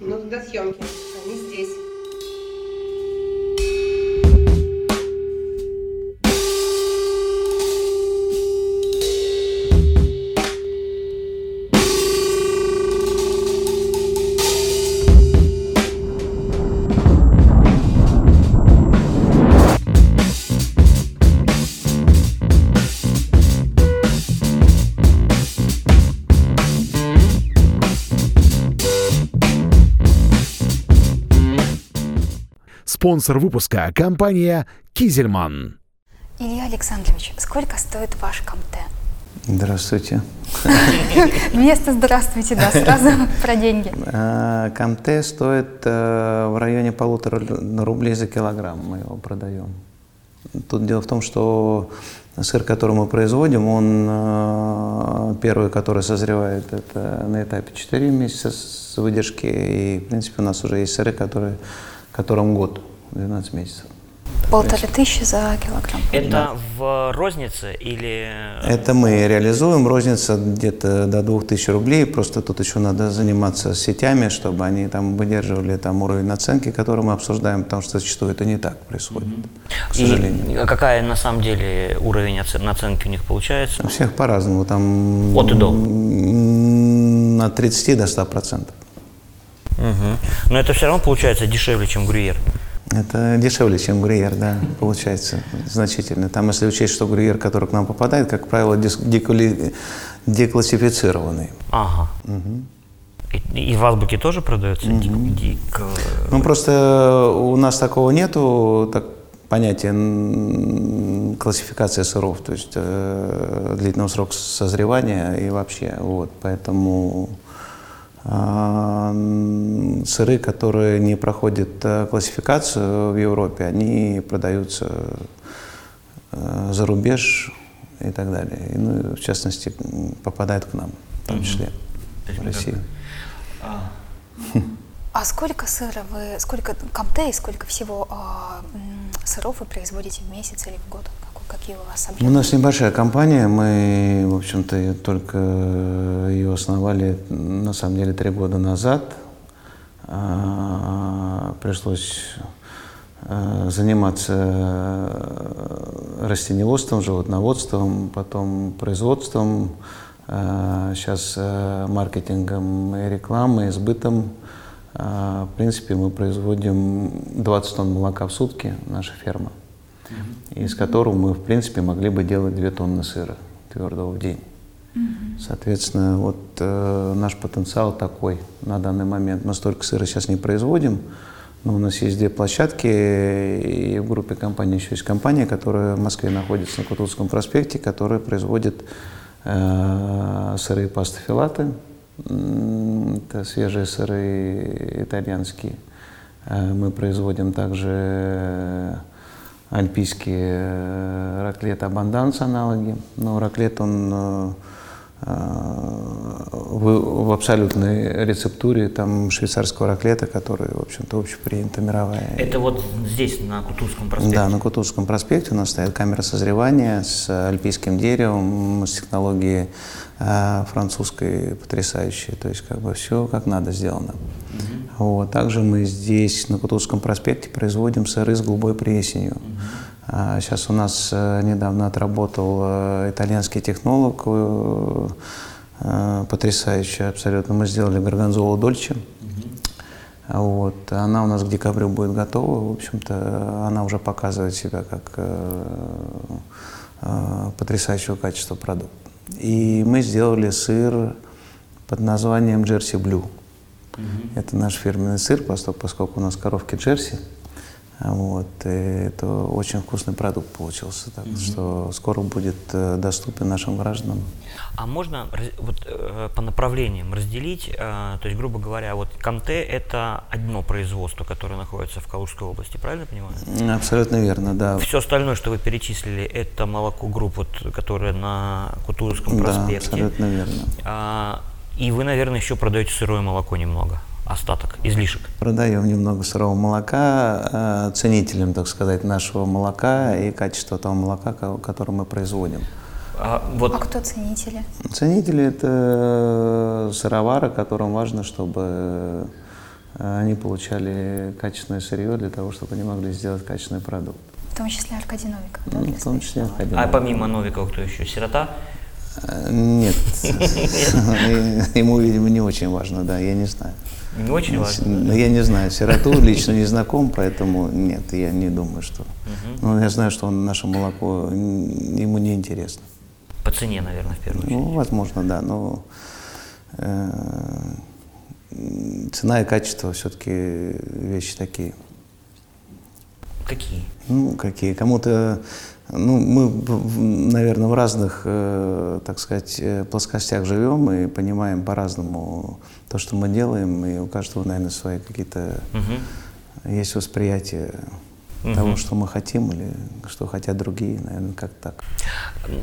Ну тогда съемки. Они здесь. Спонсор выпуска – компания «Кизельман». Илья Александрович, сколько стоит ваш Камте? Здравствуйте. Вместо «здравствуйте», да, сразу про деньги. А, Камте стоит э, в районе полутора рублей за килограмм, мы его продаем. Тут дело в том, что сыр, который мы производим, он э, первый, который созревает, это на этапе 4 месяца с выдержки. И, в принципе, у нас уже есть сыры, которые которым год, 12 месяцев. Полторы тысячи за килограмм. Это да. в рознице или... Это мы реализуем. Розница где-то до 2000 рублей. Просто тут еще надо заниматься сетями, чтобы они там выдерживали там уровень наценки, который мы обсуждаем, потому что зачастую это не так происходит, mm-hmm. к сожалению. И какая на самом деле уровень наценки у них получается? У всех по-разному. Там От и до? От 30 до 100 процентов. Угу. Но это все равно получается дешевле, чем грюйер. Это дешевле, чем грюйер, да, получается значительно. Там, если учесть, что грюйер, который к нам попадает, как правило, декули... деклассифицированный. Ага. Угу. И, и в азбуке тоже продается угу. дик, дик... Ну, просто у нас такого нету, так, понятия классификация сыров, то есть э, длительного срока созревания и вообще, вот, поэтому сыры, которые не проходят э, классификацию в Европе, они продаются э, за рубеж и так далее. И, ну, в частности, попадают к нам, в том числе, угу. в Россию. А. а сколько сыра вы, сколько камтей, сколько всего э, сыров вы производите в месяц или в год? Какие у вас объемы? У нас небольшая компания, мы, в общем-то, только ее основали, на самом деле, три года назад. А, пришлось а, заниматься растениеводством, животноводством, потом производством, сейчас а, маркетингом и рекламой, и сбытом. В принципе, мы производим 20 тонн молока в сутки, наша ферма из которого мы, в принципе, могли бы делать 2 тонны сыра твердого в день. Соответственно, вот э, наш потенциал такой на данный момент. Мы столько сыра сейчас не производим, но у нас есть две площадки, и в группе компаний еще есть компания, которая в Москве находится на Кутузовском проспекте, которая производит э, сыры пастофилаты, это свежие сыры итальянские. Э, мы производим также альпийские э, раклет абанданс аналоги. Но раклет, он э, в, в абсолютной рецептуре там швейцарского раклета, который, в общем-то, общепринята мировая. Это вот здесь, на Кутузском проспекте? Да, на Кутузском проспекте у нас стоит камера созревания с альпийским деревом, с технологией э, французской потрясающей. То есть, как бы все как надо сделано. Угу. Вот. Также мы здесь, на Кутузовском проспекте, производим сыры с голубой плесенью. Угу. А сейчас у нас э, недавно отработал э, итальянский технолог, э, потрясающий абсолютно. Мы сделали горгонзолу дольче. Угу. Вот. Она у нас к декабрю будет готова. В общем-то, она уже показывает себя как потрясающего качества продукт. И мы сделали сыр под названием Джерси Блю. Угу. Это наш фирменный сыр, поскольку у нас коровки Джерси. Вот, и это очень вкусный продукт получился, так угу. что скоро будет э, доступен нашим гражданам. А можно вот, э, по направлениям разделить, э, то есть, грубо говоря, вот Камте – это одно производство, которое находится в Калужской области, правильно понимаю? Абсолютно верно, да. Все остальное, что вы перечислили, это молоко групп, вот, которое на Кутузовском проспекте. Да, абсолютно верно. А, и вы, наверное, еще продаете сырое молоко немного, остаток, излишек. Продаем немного сырого молока э, ценителям, так сказать, нашего молока и качества того молока, которое мы производим. А, вот А кто ценители? Ценители – это сыровары, которым важно, чтобы э, они получали качественное сырье для того, чтобы они могли сделать качественный продукт. В том числе Аркадий Новиков, да? Ну, в том числе? Аркадий а Новиков. помимо Новикова кто еще? Сирота? Э, Нет. Ему, видимо, не очень важно, да, я не знаю. Не очень важно. Ну, Я не знаю, сироту лично не знаком, поэтому нет, я не думаю, что... Ну, я знаю, что он наше молоко ему не интересно. По цене, наверное, в первую очередь. Ну, возможно, да, но э, цена и качество все-таки вещи такие. Какие? Ну, какие? Кому-то, ну, мы, наверное, в разных, э, так сказать, э, плоскостях живем и понимаем по-разному то, что мы делаем, и у каждого, наверное, свои какие-то Мгм. есть восприятие Мгм. того, что мы хотим или что хотят другие, наверное, как так.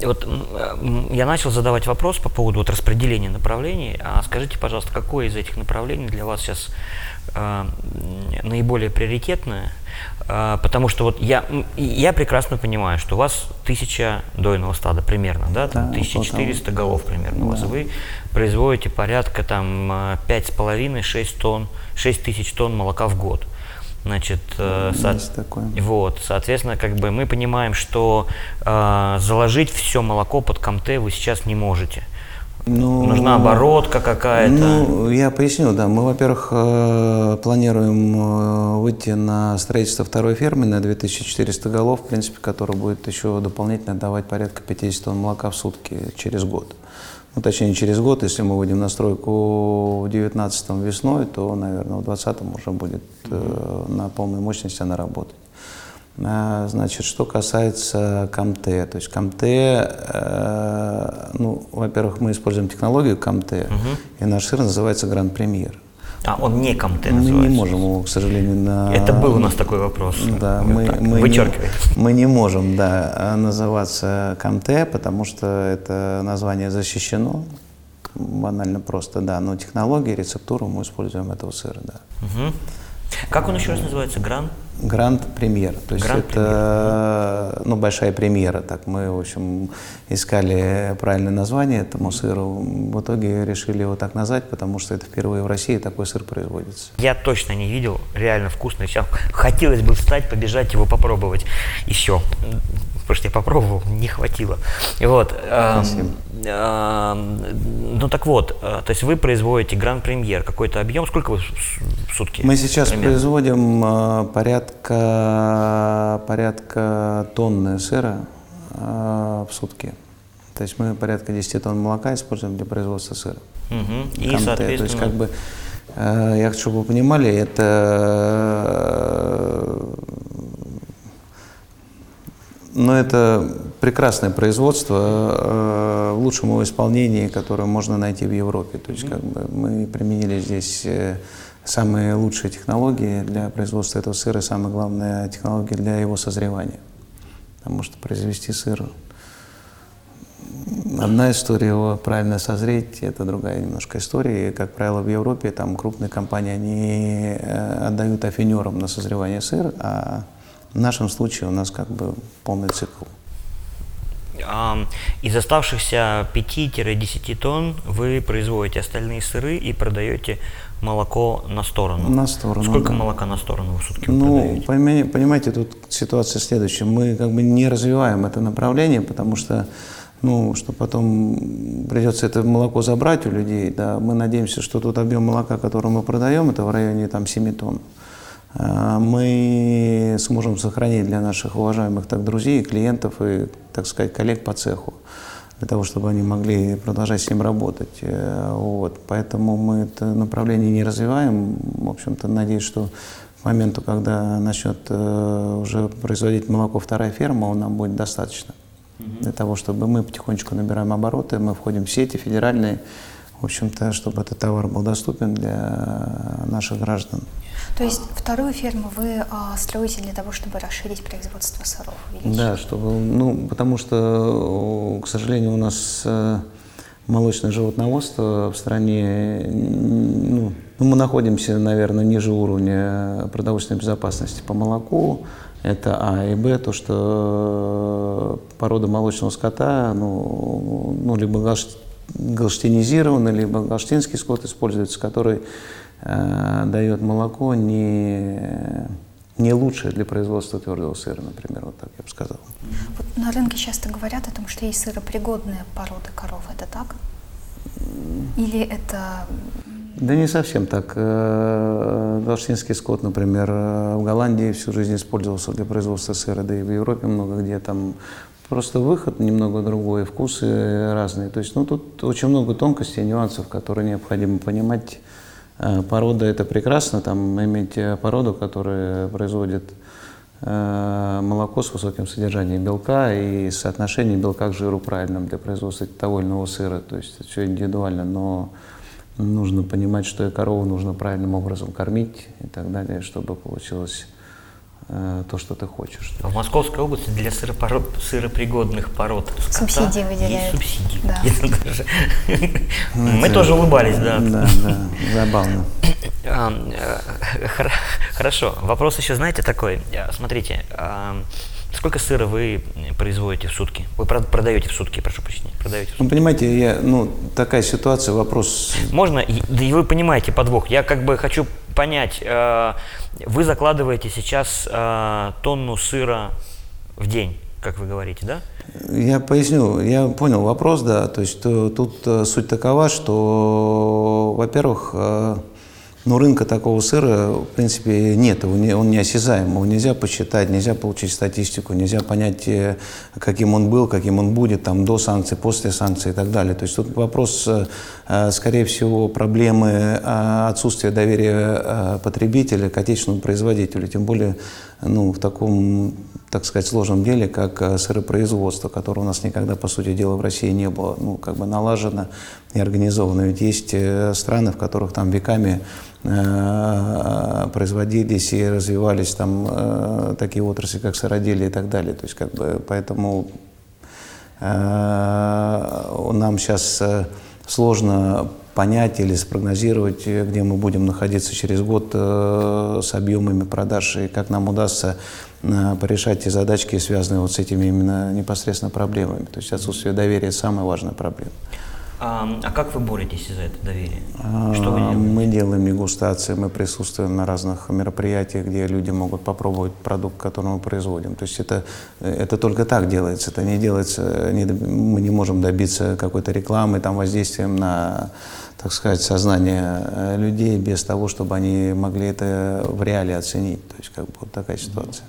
Вот м, я начал задавать вопрос по поводу вот распределения направлений. А скажите, пожалуйста, какое из этих направлений для вас сейчас м, наиболее приоритетное? А, потому что вот я, я прекрасно понимаю, что у вас тысяча дойного стада примерно, да, там Да, 1400 голов примерно у вас, Да. вы производите порядка там а, пять с половиной, 6 тонн, 6 тысяч тонн молока в год. Значит, э, со- Есть такое. вот, соответственно, как бы мы понимаем, что э, заложить все молоко под комте вы сейчас не можете. Ну, Нужна оборотка какая-то. Ну, я поясню, да. Мы, во-первых, э, планируем э, выйти на строительство второй фермы на 2400 голов, в принципе, которая будет еще дополнительно давать порядка 50 тонн молока в сутки через год. Ну, точнее, через год, если мы выйдем на стройку в 19 весной, то, наверное, в 20 уже будет э, на полной мощности она работать. А, Значит, что касается КАМТЭ, то есть КАМТЭ, ну, во-первых, мы используем технологию КАМТЭ, и наш сыр называется Гранд Премьер. А, он не Мы называется. не можем его, к сожалению, на... Это был у нас такой вопрос. Да, мы, так, мы, не, мы не можем, да, называться КАМТЭ, потому что это название защищено, банально просто, да, но технологии, рецептуру мы используем этого сыра, да. Мгм. Как он еще раз называется? Гран? Гранд премьер. То есть Гранд это ну, большая премьера. Так мы, в общем, искали правильное название этому сыру. В итоге решили его так назвать, потому что это впервые в России такой сыр производится. Я точно не видел, реально вкусный. Сейчас хотелось бы встать, побежать его попробовать. И все. Потому что я попробовал, не хватило. Вот. эм, Спасибо. эм, ну так вот, э, то есть вы производите гран-премьер, какой-то объем, сколько вы в сутки? Мы сейчас примерно? производим э, порядка, порядка тонны сыра э, в сутки. То есть мы порядка 10 тонн молока используем для производства сыра. Мгм. И, Канте. То есть соответственно, как бы я хочу, чтобы вы понимали, это но это прекрасное производство э, в лучшем его исполнении, которое можно найти в Европе. То есть как бы мы применили здесь э, самые лучшие технологии для производства этого сыра, и самое главное технологии для его созревания. Потому что произвести сыр Одна история его правильно созреть, это другая немножко история. И, как правило, в Европе там крупные компании, они э, отдают афинерам на созревание сыр, а в нашем случае у нас как бы полный цикл. ам, из оставшихся 5-10 тонн вы производите остальные сыры и продаете молоко на сторону. На сторону, Сколько да. молока на сторону в сутки вы Ну, продаете? понимаете, понимаете, тут ситуация следующая. Мы как бы не развиваем это направление, потому что, ну, что потом придется это молоко забрать у людей, да, мы надеемся, что тот объем молока, который мы продаем, это в районе там 7 тонн. А, Мы сможем сохранить для наших уважаемых так друзей, клиентов и, так сказать, коллег по цеху для того, чтобы они могли продолжать с ним работать. Э, Вот. Поэтому мы это направление не развиваем. В общем-то, надеюсь, что к моменту, когда начнет э, уже производить молоко вторая ферма, нам будет достаточно. Для того, чтобы мы потихонечку набираем обороты, мы входим в сети федеральные, в общем-то, чтобы этот товар был доступен для наших граждан. То есть вторую ферму вы а, строите для того, чтобы расширить производство сыров? увеличить? Да, чтобы, ну, потому что, к сожалению, у нас э, молочное животноводство в стране, ну, ну, мы находимся, наверное, ниже уровня продовольственной безопасности по молоку. Это А и Б, то, что порода молочного скота, ну, ну либо галштинизированный, либо галштинский скот используется, который э, дает молоко не, не лучшее для производства твердого сыра, например, вот так я бы сказал. Вот на рынке часто говорят о том, что есть сыропригодные породы коров, это так? Или это да не совсем так. Э, галштинский скот, например, э, в Голландии всю жизнь использовался для производства сыра, да и в Европе много где там просто выход немного другой, вкусы разные. То есть, ну, тут очень много тонкостей, нюансов, которые необходимо понимать. Э, порода – это прекрасно, там иметь породу, которая производит молоко с высоким содержанием белка и соотношение белка к жиру правильным для производства того или иного сыра. То есть это все индивидуально, но нужно понимать, что и корову нужно правильным образом кормить и так далее, чтобы получилось э, то, что ты хочешь. В Московской области для сыропород, сыропригодных пород субсидии выделяют. Есть субсидии. Да. Ну, Мы тоже улыбались, да. Да, да, забавно. А, э, хорошо. Вопрос еще, знаете, такой. Смотрите, Сколько сыра вы производите в сутки? Вы продаете в сутки, прошу прощения, продаете в сутки? Ну, понимаете, я, ну, такая ситуация, вопрос... Можно, да и вы понимаете подвох. Я как бы хочу понять, э, вы закладываете сейчас э, тонну сыра в день, как вы говорите, да? Я поясню, я понял вопрос, да, то есть то, тут э, суть такова, что, во-первых, э, но рынка такого сыра, в принципе, нет, он, не, он его нельзя посчитать, нельзя получить статистику, нельзя понять, э, каким он был, каким он будет там, до санкций, после санкций и так далее. То есть тут вопрос, э, скорее всего, проблемы э, отсутствия доверия потребителя к отечественному производителю, тем более ну, в таком, так сказать, сложном деле, как сыропроизводство, которое у нас никогда, по сути дела, в России не было ну, как бы налажено и организовано. Ведь есть страны, в которых там веками Э, производились и развивались там э, такие отрасли, как сыроделие и так далее. То есть, как бы, поэтому э, нам сейчас сложно понять или спрогнозировать, где мы будем находиться через год с объемами продаж и как нам удастся порешать те задачки, связанные вот с этими именно непосредственно проблемами. То есть отсутствие доверия – самая важная проблема. А, а как вы боретесь за это доверие? Что вы делаете? Мы делаем дегустации, мы присутствуем на разных мероприятиях, где люди могут попробовать продукт, который мы производим. То есть это, это только так делается, это не делается, не, мы не можем добиться какой-то рекламы, там, воздействием на так сказать, сознание э, людей без того, чтобы они могли это в реале оценить. То есть как бы вот такая ситуация.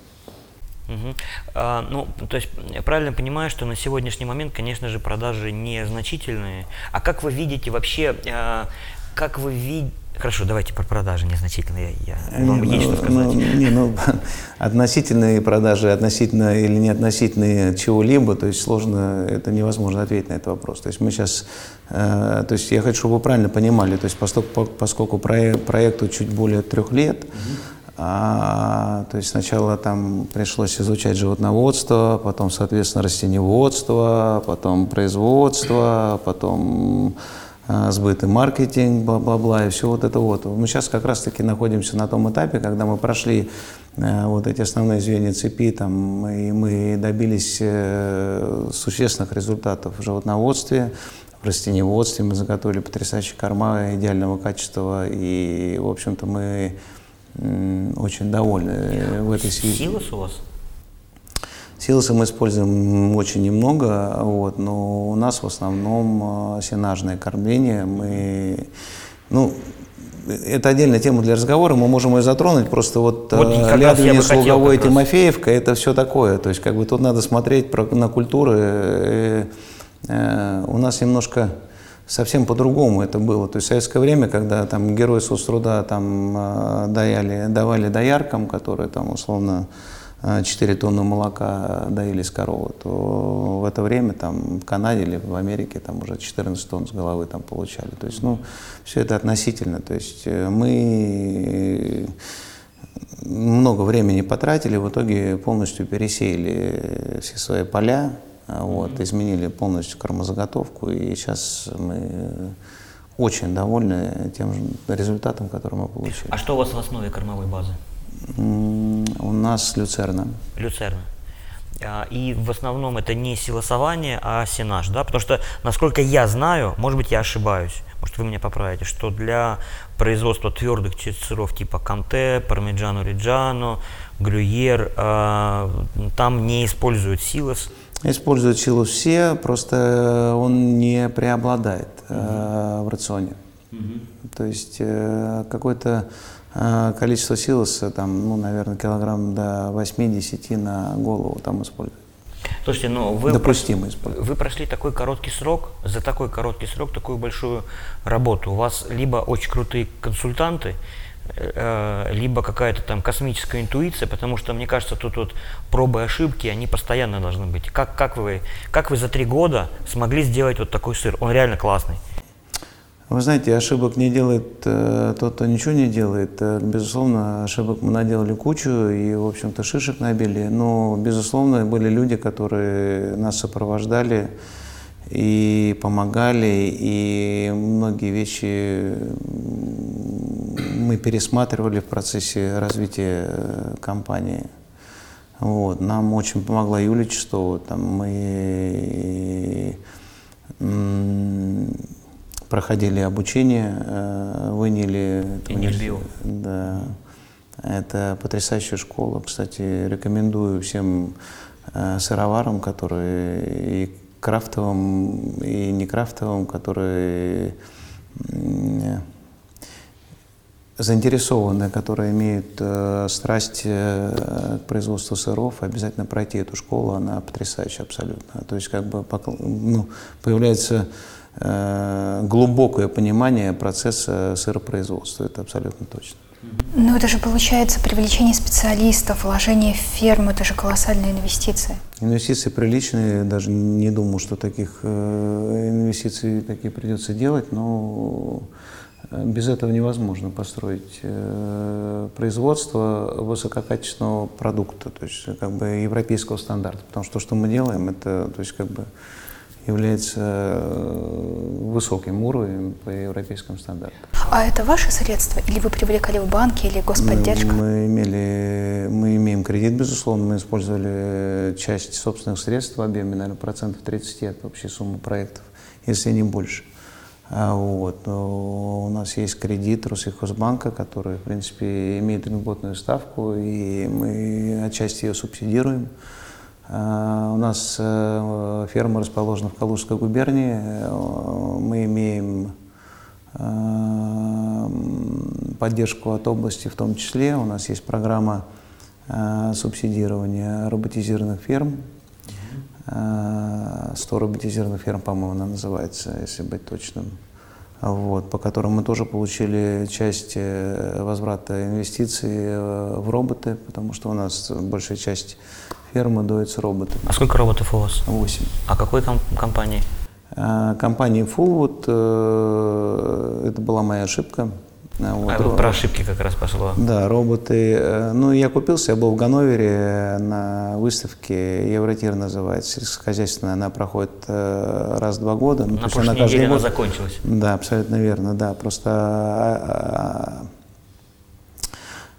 Угу. А, ну, то есть я правильно понимаю, что на сегодняшний момент, конечно же, продажи незначительные. А как вы видите вообще, а, как вы видите, Хорошо, давайте про продажи незначительные. Я, вам не, есть ну, что сказать. Ну, не, ну, относительные продажи, относительно или не относительные чего-либо, то есть сложно, это невозможно ответить на этот вопрос. То есть мы сейчас, э, то есть я хочу, чтобы вы правильно понимали, то есть поскольку, поскольку проект, проекту чуть более трех лет, угу. А, то есть сначала там пришлось изучать животноводство, потом, соответственно, растениеводство, потом производство, потом а, сбыт и маркетинг, бла-бла-бла, и все вот это вот. Мы сейчас как раз-таки находимся на том этапе, когда мы прошли а, вот эти основные звенья цепи, там, и мы добились э, существенных результатов в животноводстве, в растениеводстве, мы заготовили потрясающие корма идеального качества, и, в общем-то, мы очень довольны в этой связи. Силос у вас? Силосы мы используем очень немного, вот, но у нас в основном а, сенажное кормление. Мы, ну, это отдельная тема для разговора, мы можем ее затронуть, просто вот, вот а, Лядвинец, Луговой, Тимофеевка, это все такое, то есть как бы тут надо смотреть на культуры. Э, э, у нас немножко совсем по-другому это было. То есть в советское время, когда там герои соцтруда там а, даяли, давали дояркам, которые там условно 4 а, тонны молока доили с коровы, то в это время там в Канаде или в Америке там уже 14 тонн с головы там получали. То есть, ну, все это относительно. То есть э, мы много времени потратили, в итоге полностью пересеяли все свои поля, А, Вот, изменили полностью кормозаготовку, и сейчас мы очень довольны тем результатом, который мы получили. А что у вас в основе кормовой базы? У нас люцерна. Люцерна. А, И в основном это не силосование, а сенаж, да? Потому что, насколько я знаю, может быть, я ошибаюсь, может, вы меня поправите, что для производства твердых сыров типа Канте, Пармиджано Риджано, Грюйер, а, там не используют силос. Используют силу все, просто он не преобладает э, в рационе. То есть э, какое-то э, количество силоса, там, ну, наверное, килограмм до 8-10 на голову там используют. Слушайте, ну вы, Допустимо использовать. вы прошли такой короткий срок, за такой короткий срок такую большую работу. У вас либо очень крутые консультанты, э, либо какая-то там космическая интуиция, потому что, мне кажется, тут вот пробы и ошибки, они постоянно должны быть. Как, как, вы, как вы за три года смогли сделать вот такой сыр? Он реально классный. Вы знаете, ошибок не делает э, тот, кто ничего не делает. Э, безусловно, ошибок мы наделали кучу и, в общем-то, шишек набили. Но, безусловно, были люди, которые нас сопровождали и помогали, и многие вещи мы пересматривали в процессе развития э, компании. Вот. Нам очень помогла Юлия Чистова. Там мы проходили обучение э, в Иниле. Да. Это потрясающая школа. Кстати, рекомендую всем э, сыроварам, которые и крафтовым, и не крафтовым, которые заинтересованные, которые имеют э, страсть э, к производству сыров, обязательно пройти эту школу, она потрясающая абсолютно. То есть как бы ну, появляется э, глубокое понимание процесса сыропроизводства, это абсолютно точно. Ну, это же получается привлечение специалистов, вложение в ферму, это же колоссальные инвестиции. Инвестиции приличные, даже не думал, что таких э, инвестиций такие придется делать, но без этого невозможно построить э, производство высококачественного продукта, то есть как бы европейского стандарта, потому что то, что мы делаем, это то есть как бы является э, высоким уровнем по европейским стандартам. А это ваши средства? Или вы привлекали в банки, или господдержка? Мы имели, мы имеем кредит, безусловно, мы использовали часть собственных средств в объеме, наверное, процентов 30 от общей суммы проектов, если не больше. А Вот. Но У нас есть кредит Россельхозбанка, который, в принципе, имеет льготную ставку, и мы отчасти ее субсидируем. А, У нас э, ферма расположена в Калужской губернии. Э, Мы имеем э, поддержку от области в том числе. У нас есть программа э, субсидирования роботизированных ферм. Э, 100 роботизированных ферм, по-моему, она называется, если быть точным. Вот, по которым мы тоже получили часть э, возврата инвестиций э, в роботы, потому что у нас большая часть фермы доится роботами. А сколько роботов у вас? 8. А какой ком- компании? Компания Fullwood, э, это была моя ошибка. А, вот, А, про ошибки как раз пошло. Да, роботы. Э, Ну, я купился, я был в Ганновере на выставке, Евротир называется, сельскохозяйственная. Она проходит э, раз в два года. Ну, На прошлой она неделе она год- закончилась. Да, абсолютно верно, да. Просто а,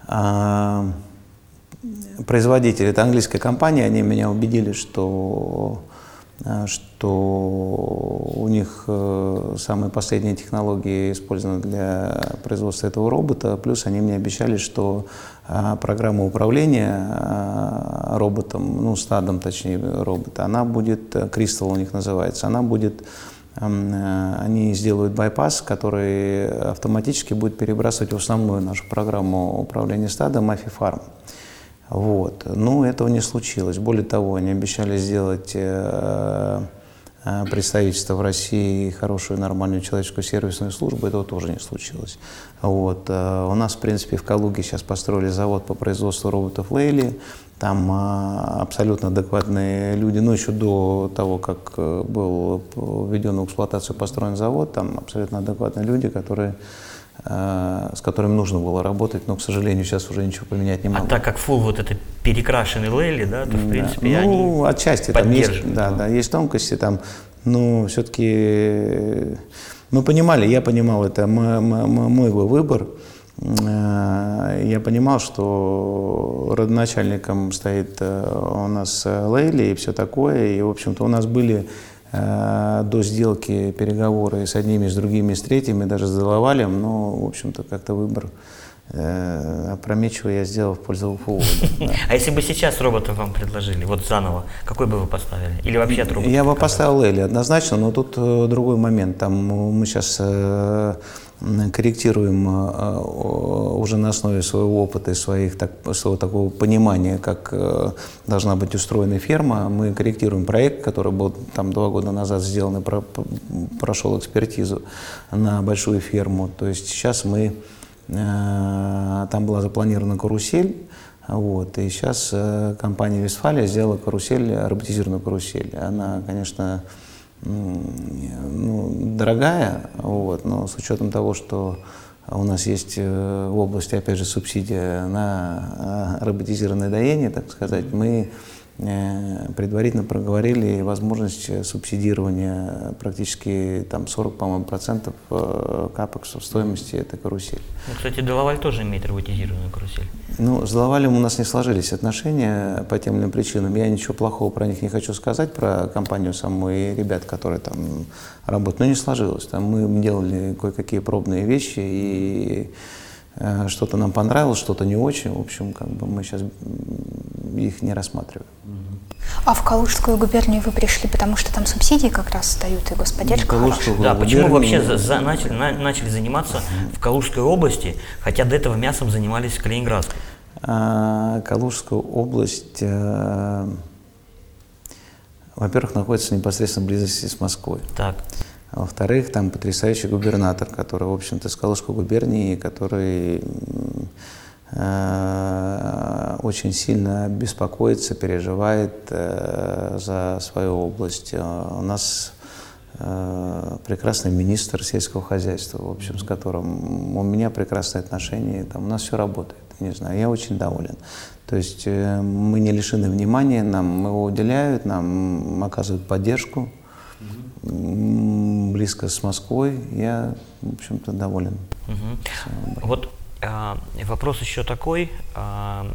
а, а, производитель, это английская компания, они меня убедили, что, а, что у них э, самые последние технологии использованы для производства этого робота. Плюс они мне обещали, что а, программа управления а, роботом, ну, стадом, точнее, робота, она будет, э, Crystal у них называется, она будет э, они сделают байпас, который автоматически будет перебрасывать в основную нашу программу управления стадом Афифарм. Вот. Но этого не случилось. Более того, они обещали сделать э, представительство в России и хорошую нормальную человеческую сервисную службу, этого тоже не случилось. Вот. э, У нас, в принципе, в Калуге сейчас построили завод по производству роботов Лейли. Там а, абсолютно адекватные люди, ну еще до того, как э, был введен в эксплуатацию построен завод, там абсолютно адекватные люди, которые с которыми нужно было работать, но, к сожалению, сейчас уже ничего поменять не могу. А так как фул вот это перекрашенный Лейли, да, то, в принципе, да. они Ну, отчасти там есть, да, его. да, есть тонкости там, но все-таки мы понимали, я понимал, это мо- мо- мо- мой был выбор. Э, Я понимал, что родоначальником стоит э, у нас э, Лейли и все такое. И, в общем-то, у нас были э, до сделки переговоры с одними, с другими, с третьими, даже с Деловалем, но, в общем-то, как-то выбор э, опрометчивый я сделал в пользу ФУ. да. А если бы сейчас робота вам предложили, вот заново, какой бы вы поставили? Или вообще от робота? Я бы поставил Лейли однозначно, но тут э, другой момент. Там э, мы сейчас корректируем э, э, уже на основе своего опыта и своих, так, своего такого понимания, как э, должна быть устроена ферма. Мы корректируем проект, который был там два года назад сделан и про- про- прошел экспертизу на большую ферму. То есть сейчас мы Там была запланирована карусель, вот, и сейчас компания Вестфалия сделала карусель, роботизированную карусель. Она, конечно, ну, дорогая, вот, но с учетом того, что у нас есть э, в области, опять же, субсидия на э, роботизированное доение, так сказать, мы предварительно проговорили возможность э, субсидирования практически там 40, по-моему, процентов э, капекса в стоимости этой карусели. Ну, кстати, Деловаль тоже имеет роботизированную карусель. Ну, с Деловалем у нас не сложились отношения по тем или иным причинам. Я ничего плохого про них не хочу сказать, про компанию саму и ребят, которые там работают. Но не сложилось. Там мы делали кое-какие пробные вещи, и э, что-то нам понравилось, что-то не очень. В общем, как бы мы сейчас их не рассматриваем. А в Калужскую губернию вы пришли, потому что там субсидии как раз дают и господдержка Калужскую хорошая. Да, почему вообще за- за- начали, на- начали заниматься в Калужской области, хотя до этого мясом занимались в Калининградской? А, Калужская область, э, во-первых, находится в непосредственной близости с Москвой. Так, А Во-вторых, там потрясающий губернатор, который, в общем-то, из Калужской губернии, который э, очень сильно беспокоится, переживает э, за свою область. Э, У нас э, прекрасный министр сельского хозяйства, в общем, с которым у меня прекрасные отношения, там у нас все работает, не знаю, я очень доволен. То есть э, мы не лишены внимания, нам его уделяют, нам оказывают поддержку. Близко с Москвой, я, в общем-то, доволен. мгм. Вот а, вопрос еще такой. а,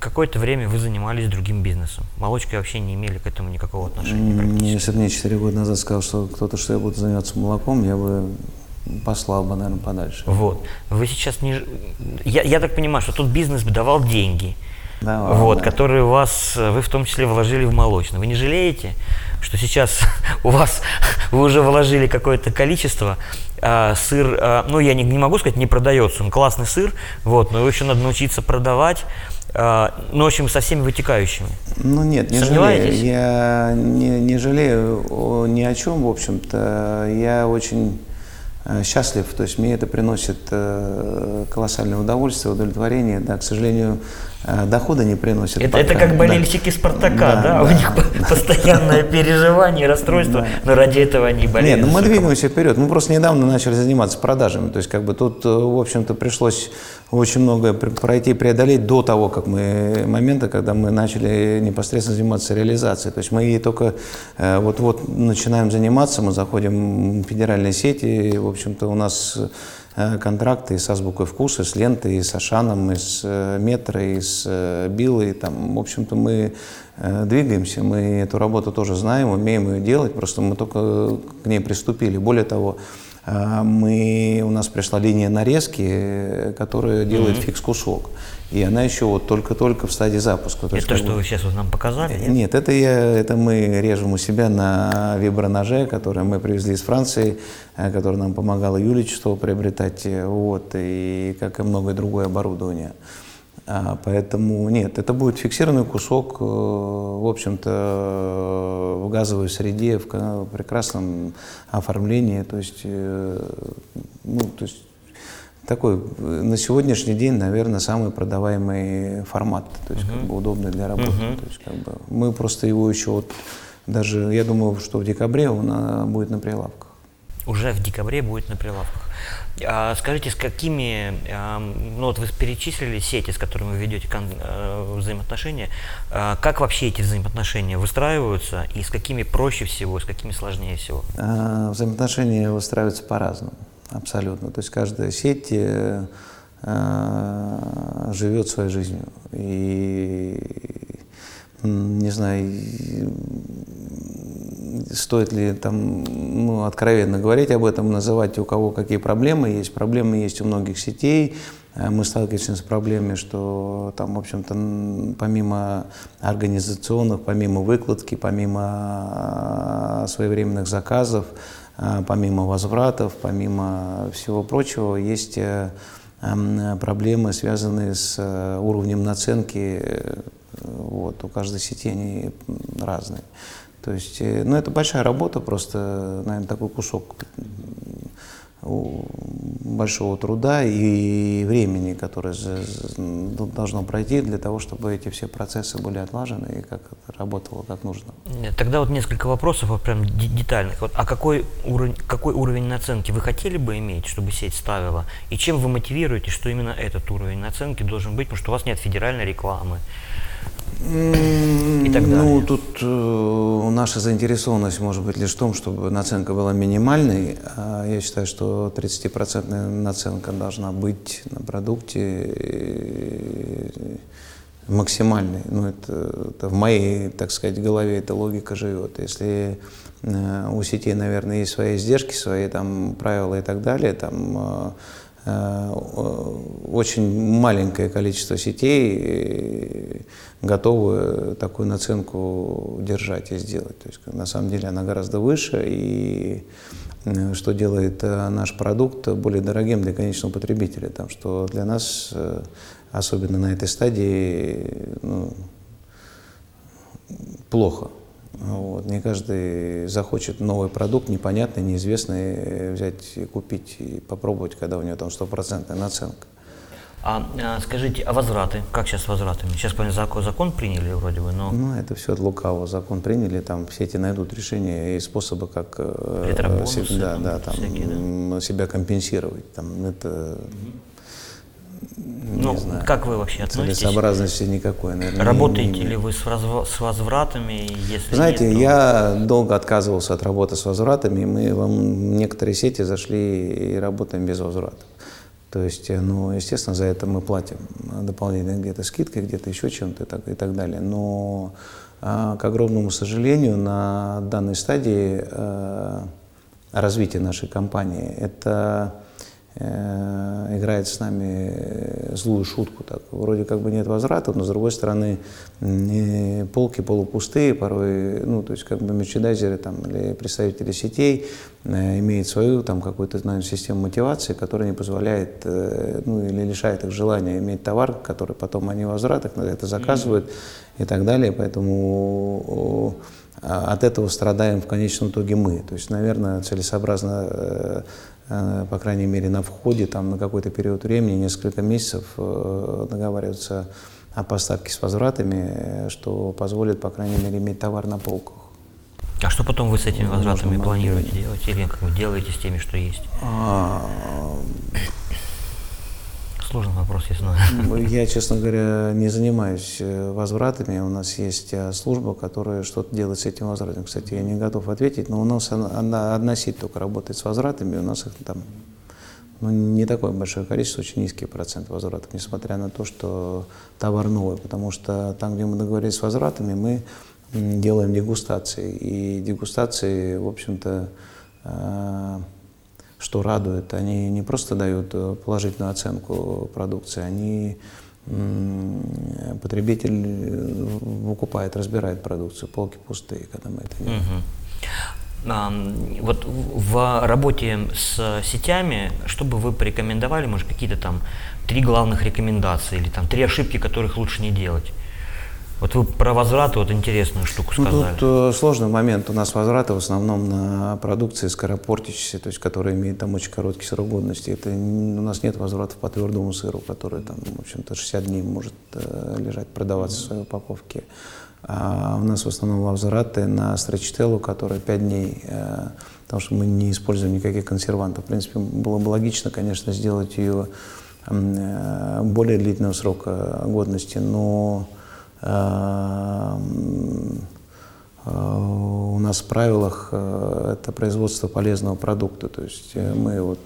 Какое-то время вы занимались другим бизнесом. Молочкой вообще не имели к этому никакого отношения практически. Если бы мне 4 года назад сказал, что кто-то, что я буду заниматься молоком, я бы послал бы, наверное, подальше. Вот. Вы сейчас не... Я, я так понимаю, что тут бизнес бы давал деньги, Давал, вот, да. которые вас, э, вы в том числе вложили в молочный. Вы не жалеете, что сейчас у вас, вы уже вложили какое-то количество, а, сыр, а, ну я не, не могу сказать, не продается, он классный сыр, вот, но его еще надо научиться продавать, а, ну, в общем, со всеми вытекающими. Ну нет, не жалею. Я не, не жалею ни о чем, в общем-то. Я очень счастлив, то есть мне это приносит э, колоссальное удовольствие, удовлетворение. Да, к сожалению, э, дохода не приносит. Это, это как Да. болельщики Спартака, да? Да, У да, них да. постоянное переживание, расстройство, но ради этого они болеют. Нет, ну мы двигаемся вперед. Мы просто недавно начали заниматься продажами. То есть, как бы тут, э, в общем-то, пришлось очень многое пр- пройти, преодолеть до того, как мы момента, когда мы начали непосредственно заниматься реализацией. То есть мы ей только э, вот-вот начинаем заниматься, мы заходим в федеральные сети, и, в общем-то, у нас э, контракты и с Азбукой Вкуса, и с Лентой, и с Ашаном, и с э, Метро, и с Билой. Там, в общем-то, мы двигаемся, мы эту работу тоже знаем, умеем ее делать, просто мы только к ней приступили. Более того, мы, у нас пришла линия нарезки, э, которая делает фикс-кусок. И она еще вот только-только в стадии запуска. То Это как что вы сейчас вот нам показали? нет? нет, это, я, это мы режем у себя на виброноже, который мы привезли из Франции, э, который нам помогала Юлия Чистова приобретать, э, вот, и как и многое другое оборудование. А, поэтому нет, это будет фиксированный кусок, э, в общем-то, э, в газовой среде, в прекрасном оформлении, то есть, э, ну, то есть такой на сегодняшний день, наверное, самый продаваемый формат, то есть как бы удобный для работы. То есть, как бы, мы просто его еще вот даже, я думаю, что в декабре он будет на прилавках. уже в декабре будет на прилавках. А скажите, с какими, а, ну вот вы перечислили сети, с которыми вы ведете а, взаимоотношения, а, как вообще эти взаимоотношения выстраиваются и с какими проще всего, с какими сложнее всего? Взаимоотношения выстраиваются по-разному, абсолютно. То есть каждая сеть э, э, живет своей жизнью. И не знаю, стоит ли там ну, откровенно говорить об этом, называть у кого какие проблемы есть. Проблемы есть у многих сетей. Э, мы сталкиваемся с проблемами, что там, в общем-то, помимо организационных, помимо выкладки, помимо э, своевременных заказов, э, помимо возвратов, помимо всего прочего, есть эм, проблемы, связанные с уровнем наценки. Вот, у каждой сети они разные. То есть, э, ну, это большая работа, просто, наверное, такой кусок большого труда и времени, которое должно пройти для того, чтобы эти все процессы были отлажены и как работало как нужно. Тогда вот несколько вопросов вот прям детальных. Вот, а какой уровень, какой уровень наценки вы хотели бы иметь, чтобы сеть ставила? И чем вы мотивируете, что именно этот уровень наценки должен быть, потому что у вас нет федеральной рекламы? и так далее. Ну, тут э, наша заинтересованность может быть лишь в том, чтобы наценка была минимальной. А я считаю, что 30% наценка должна быть на продукте э, максимальной. Ну, это, это в моей, так сказать, голове эта логика живет. Если э, у сетей, наверное, есть свои издержки, свои там правила и так далее, там э, очень маленькое количество сетей готовы такую наценку держать и сделать. То есть на самом деле она гораздо выше, и э, что делает наш продукт более дорогим для конечного потребителя. Там, что для нас, особенно на этой стадии, ну, плохо. Вот. Не каждый захочет новый продукт, непонятный, неизвестный, э, взять и купить и попробовать, когда у него там стопроцентная наценка. А, а скажите, а возвраты? Как сейчас с возвратами? Сейчас, понятно, закон, закон приняли вроде бы, но... Ну, это все от лукавого. Закон приняли, там все эти найдут решения и способы, как э, да, да, там, всякие, да? себя компенсировать. Там, это... Ну, знаю. как вы вообще относитесь? Целесообразности никакой, наверное. Работаете не, не, ли вы с, разв... с возвратами? Если Знаете, нет, то... я долго отказывался от работы с возвратами. Мы в некоторые сети зашли и работаем без возвратов. То есть, э, ну, естественно, за это мы платим дополнительно где-то скидкой, где-то еще чем-то и так, и так далее. Но, а, к огромному сожалению, на данной стадии а, развития нашей компании это Э, играет с нами э, злую шутку. Так. Вроде как бы нет возврата, но с другой стороны полки полупустые порой, ну то есть как бы мерчендайзеры там, или представители сетей э, имеют свою там какую-то наверное, систему мотивации, которая не позволяет, ну или лишает их желания иметь товар, который потом они возвратах это заказывают mm-hmm. и так далее, поэтому от этого страдаем в конечном итоге мы. То есть, наверное, целесообразно Э, по крайней мере, на входе там, на какой-то период времени, несколько месяцев, э, договариваться о поставке с возвратами, э, что позволит, по крайней мере, иметь товар на полках. А что потом вы с этими возвратами планируете делать? Или как вы делаете с теми, что есть? Сложный вопрос, я знаю. Я, честно говоря, не занимаюсь э, возвратами. У нас есть э, служба, которая что-то делает с этим возвратом. Кстати, я не готов ответить, но у нас одна, одна сеть только работает с возвратами. У нас их там ну, не такое большое количество, очень низкий процент возвратов, несмотря на то, что товар новый. Потому что там, где мы договорились с возвратами, мы делаем дегустации. И дегустации, в общем-то, э, что радует. Они не просто дают э, положительную оценку продукции, они потребитель э, выкупает, разбирает продукцию, полки пустые, когда мы это делаем. Угу. Вот в работе с сетями, что бы вы порекомендовали, может, какие-то там три главных рекомендации или там три ошибки, которых лучше не делать? Вот вы про возвраты вот интересную штуку сказали. Ну, тут э, сложный момент. У нас возвраты в основном на продукции скоропортящейся, то есть которая имеет там очень короткий срок годности. Это, у нас нет возвратов по твердому сыру, который там, в общем-то, 60 дней может э, лежать, продаваться в своей упаковке. А у нас в основном возвраты на строчителлу, которая 5 дней э, потому что мы не используем никаких консервантов. В принципе, было бы логично, конечно, сделать ее э, более длительного срока годности, но у нас в правилах это производство полезного продукта. То есть мы вот,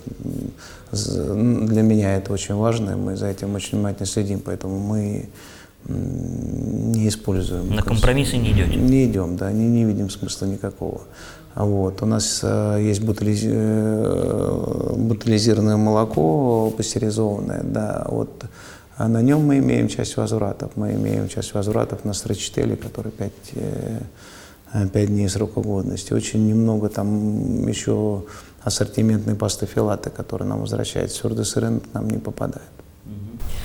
для меня это очень важно, мы за этим очень внимательно следим, поэтому мы не используем. На компромиссы не идете? Не идем, да, не, не видим смысла никакого. Вот. У нас э, есть бутылиз... э, бутылизированное молоко пастеризованное, да, вот а на нем мы имеем часть возвратов. Мы имеем часть возвратов на строчителе, который 5, э, 5 дней срока годности. Очень немного там еще ассортиментной пасты филаты, которые нам возвращают. Твердый сыр к нам не попадает.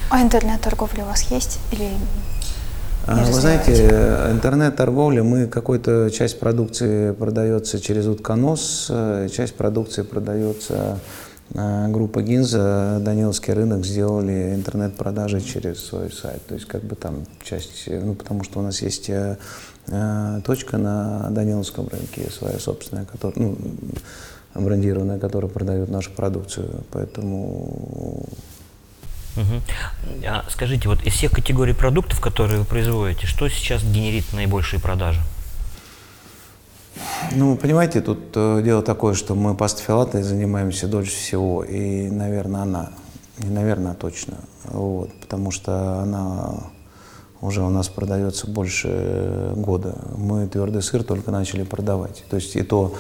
А интернет-торговля у вас есть или а, Вы знаете, интернет-торговля, мы какую-то часть продукции продается через утконос, э, часть продукции продается э, группа Гинза, Даниловский рынок сделали интернет-продажи через свой сайт. То есть как бы там часть, ну потому что у нас есть э, точка на Даниловском рынке своя собственная, которая, ну, брендированная, которая продает нашу продукцию. Поэтому. А скажите, вот из всех категорий продуктов, которые вы производите, что сейчас генерит наибольшие продажи? Ну, понимаете, тут э, дело такое, что мы пастофилатой занимаемся дольше всего, и, наверное, она, и, наверное, точно, вот, потому что она уже у нас продается больше года. Мы твердый сыр только начали продавать. То есть и то,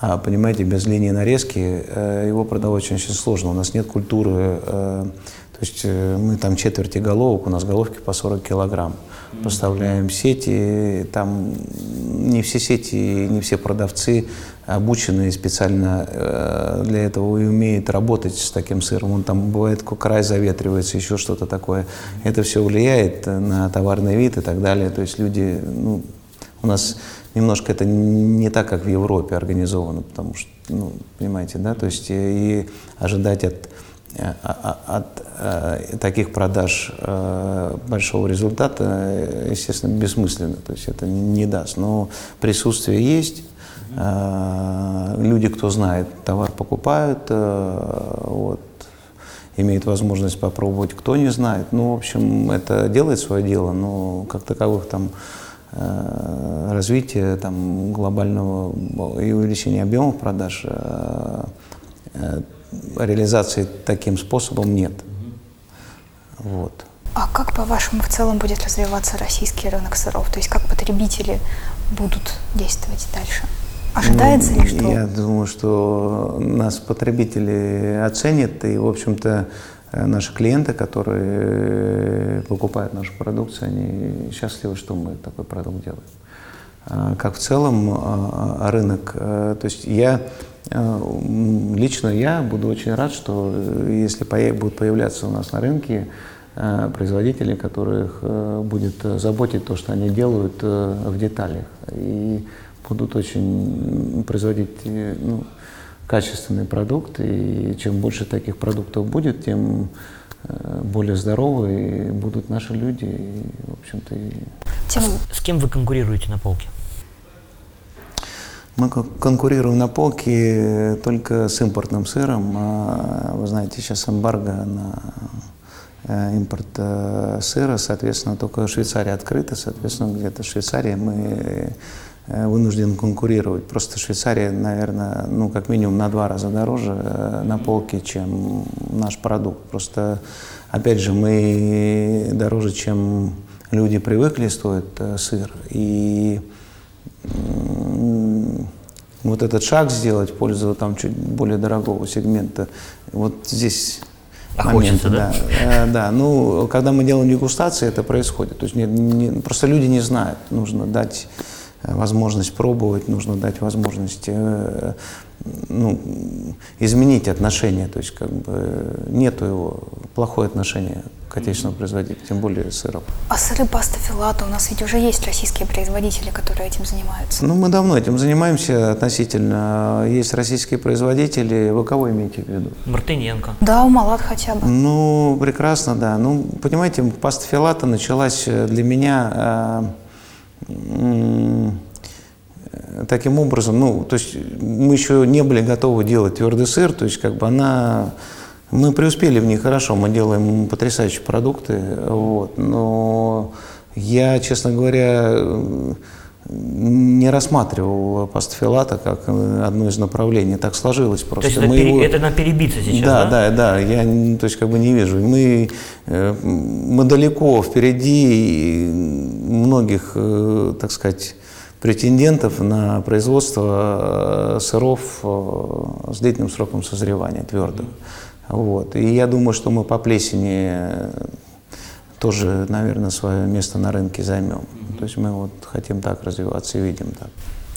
а, понимаете, без линии нарезки э, его продавать очень сложно. У нас нет культуры э, то есть э, мы там четверти головок, у нас головки по 40 килограмм. Поставляем сети, там не все сети, не все продавцы обучены специально э, для этого и умеют работать с таким сыром. Он там бывает край заветривается, еще что-то такое. Это все влияет на товарный вид и так далее. То есть люди, ну, у нас немножко это не так, как в Европе организовано, потому что, ну, понимаете, да, то есть и, и ожидать от Э, от э, таких продаж э, большого результата, естественно, бессмысленно. То есть это не даст. Но присутствие есть. Люди, кто знает, товар покупают, вот, имеет возможность попробовать, кто не знает. Ну, в общем, это делает свое дело, но как таковых там развития там, глобального и увеличения объемов продаж реализации таким способом нет. Вот. А как, по-вашему, в целом будет развиваться российский рынок сыров? То есть как потребители будут действовать дальше? Ожидается ну, ли что? Я думаю, что нас потребители оценят, и, в общем-то, наши клиенты, которые покупают нашу продукцию, они счастливы, что мы такой продукт делаем. А как в целом а, а, рынок, то есть я Э, лично я буду очень рад, что э, если будут появляться у нас на рынке э, производители, которых будет заботить то, что они делают в деталях. И будут очень производить ну, качественный продукт. И чем больше таких продуктов будет, тем более здоровые будут наши люди. И, в общем-то, и... Тем... С кем вы конкурируете на полке? Мы конкурируем на полке только с импортным сыром. А, вы знаете, сейчас эмбарго на э, импорт э, сыра, соответственно, только Швейцария открыта, соответственно, где-то в Швейцарии мы э, вынуждены конкурировать. Просто Швейцария, наверное, ну, как минимум на два раза дороже на полке, чем наш продукт. Просто, опять же, мы дороже, чем люди привыкли, стоит сыр. И вот этот шаг сделать в пользу там чуть более дорогого сегмента, вот здесь а момент, хочется, да? Да, э, да. Ну, когда мы делаем дегустации, это происходит. То есть не, не, просто люди не знают. Нужно дать э, возможность пробовать, нужно дать возможность э, ну, изменить отношение. То есть как бы нету его плохое отношение к отечественному производителю, тем более сыром. А сыры паста филата у нас ведь уже есть российские производители, которые этим занимаются. Ну, мы давно этим занимаемся относительно. Есть российские производители. Вы кого имеете в виду? Мартыненко. Да, у Малат хотя бы. Ну, прекрасно, да. Ну, понимаете, паста филата началась для меня э, таким образом, ну, то есть мы еще не были готовы делать твердый сыр, то есть как бы она мы преуспели в ней хорошо, мы делаем потрясающие продукты, вот, но я, честно говоря, не рассматривал пастофилата как одно из направлений. Так сложилось просто. То есть это, мы пере, его... это на перебиться сейчас, да? Да, да, да. Я то есть, как бы не вижу. Мы, э, мы далеко впереди многих, э, так сказать, претендентов на производство э, сыров с длительным сроком созревания, твердых. Вот. И я думаю, что мы по плесени тоже, наверное, свое место на рынке займем. То есть мы вот хотим так развиваться и видим так.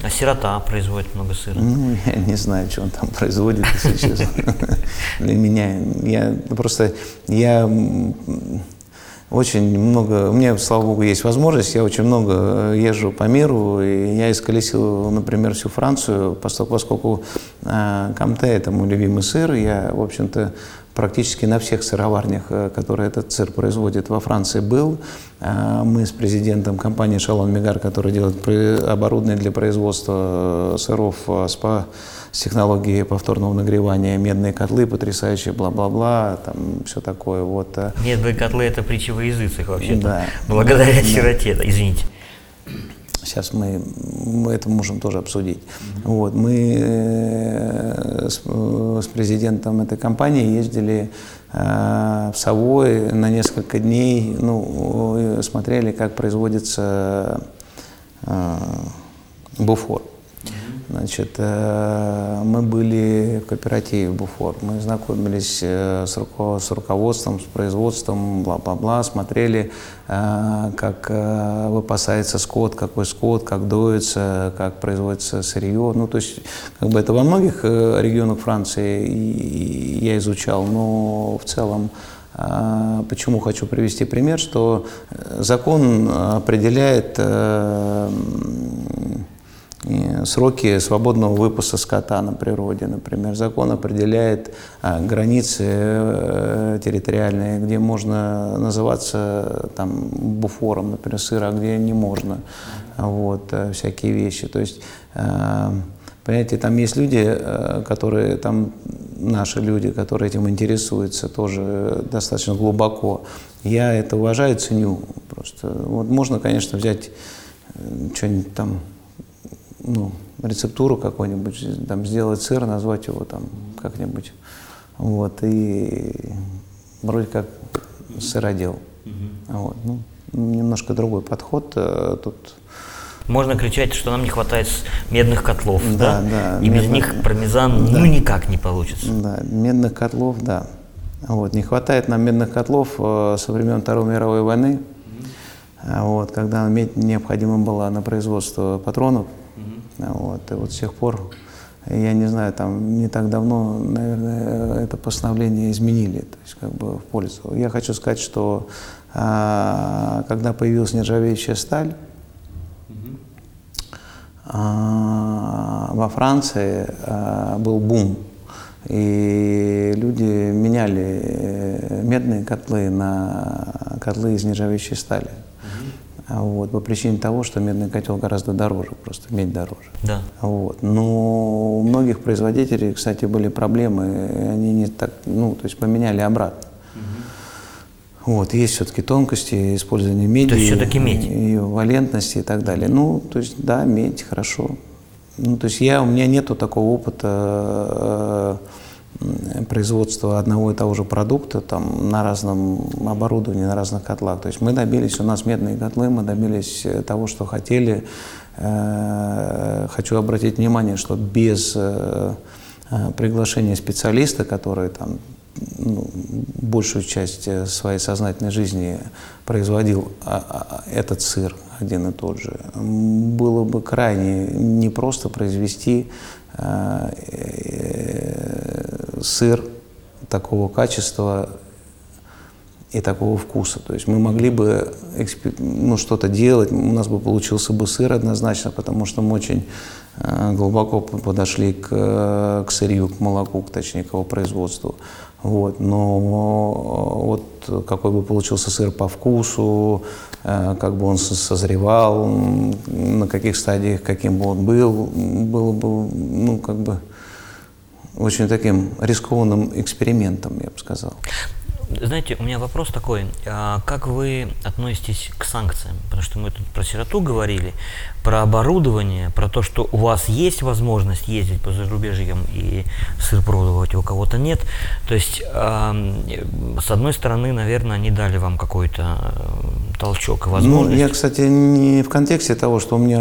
А сирота производит много сыра? Ну, я не знаю, что он там производит, если честно. Для меня, я просто, я очень много, у меня, слава богу, есть возможность, я очень много езжу по миру, и я исколесил, например, всю Францию, поскольку, поскольку э, Камте – это мой любимый сыр, я, в общем-то, практически на всех сыроварнях, э, которые этот сыр производит во Франции, был. Э, мы с президентом компании «Шалон Мигар», которая делает оборудование для производства э, сыров с, с технологией повторного нагревания, медные котлы потрясающие, бла-бла-бла, там все такое. Вот. Медные котлы – это притча во языцах вообще-то, да. благодаря да. сироте, извините. Сейчас мы, мы это можем тоже обсудить. Mm-hmm. Вот, мы э, с, с президентом этой компании ездили э, в Совой на несколько дней, ну, смотрели, как производится э, буфор. Значит, э, мы были в кооперативе «Буфор», мы знакомились э, с, руководством, с производством, бла-бла-бла, смотрели, э, как выпасается скот, какой скот, как доится, как производится сырье. Ну, то есть, как бы это во многих регионах Франции я изучал, но в целом Почему хочу привести пример, что закон определяет сроки свободного выпуска скота на природе, например. Закон определяет а, границы э, территориальные, где можно называться там, буфором, например, сыра, а где не можно. Вот, э, всякие вещи. То есть, э, понимаете, там есть люди, которые, там наши люди, которые этим интересуются тоже достаточно глубоко. Я это уважаю, ценю просто. Вот можно, конечно, взять что-нибудь там ну, рецептуру какую-нибудь, там, сделать сыр, назвать его там как-нибудь. Вот, и вроде как сыродел. Угу. Вот, ну, немножко другой подход э, тут. Можно кричать, что нам не хватает медных котлов, да? да? да и медных, без них пармезан да. ну никак не получится. Да, медных котлов, да. Вот, не хватает нам медных котлов э, со времен Второй мировой войны, mm вот, когда медь необходима была на производство патронов, вот, и вот с тех пор, я не знаю, там не так давно, наверное, это постановление изменили, то есть как бы в пользу. Я хочу сказать, что а, когда появилась нержавеющая сталь, а, во Франции а, был бум, и люди меняли э, медные котлы на котлы из нержавеющей стали. А вот, по причине того, что медный котел гораздо дороже, просто медь дороже. Да. Вот. Но у многих производителей, кстати, были проблемы, они не так, ну, то есть поменяли обратно. Угу. Вот, есть все-таки тонкости использования меди, то есть все-таки медь. ее валентности и так далее. Ну, то есть, да, медь, хорошо. Ну, то есть я, у меня нету такого опыта э, производства одного и того же продукта там, на разном оборудовании, на разных котлах. То есть мы добились, у нас медные котлы, мы добились э, того, что хотели. Э, хочу обратить внимание, что без э, приглашения специалиста, который там ну, большую часть своей сознательной жизни производил а, а, этот сыр один и тот же, было бы крайне непросто произвести сыр такого качества и такого вкуса. То есть мы могли бы ну, что-то делать, у нас бы получился бы сыр однозначно, потому что мы очень э, глубоко подошли к, к сырью, к молоку, к, точнее, к его производству. Вот. Но вот какой бы получился сыр по вкусу, э, как бы он созревал, на каких стадиях, каким бы он был, было бы, ну, как бы очень таким рискованным экспериментом, я бы сказал. Знаете, у меня вопрос такой. А как вы относитесь к санкциям? Потому что мы тут про сироту говорили, про оборудование, про то, что у вас есть возможность ездить по зарубежьям и сыр пробовать, у кого-то нет. То есть, э, с одной стороны, наверное, они дали вам какой-то э, толчок и возможность. Ну, я, кстати, не в контексте того, что у меня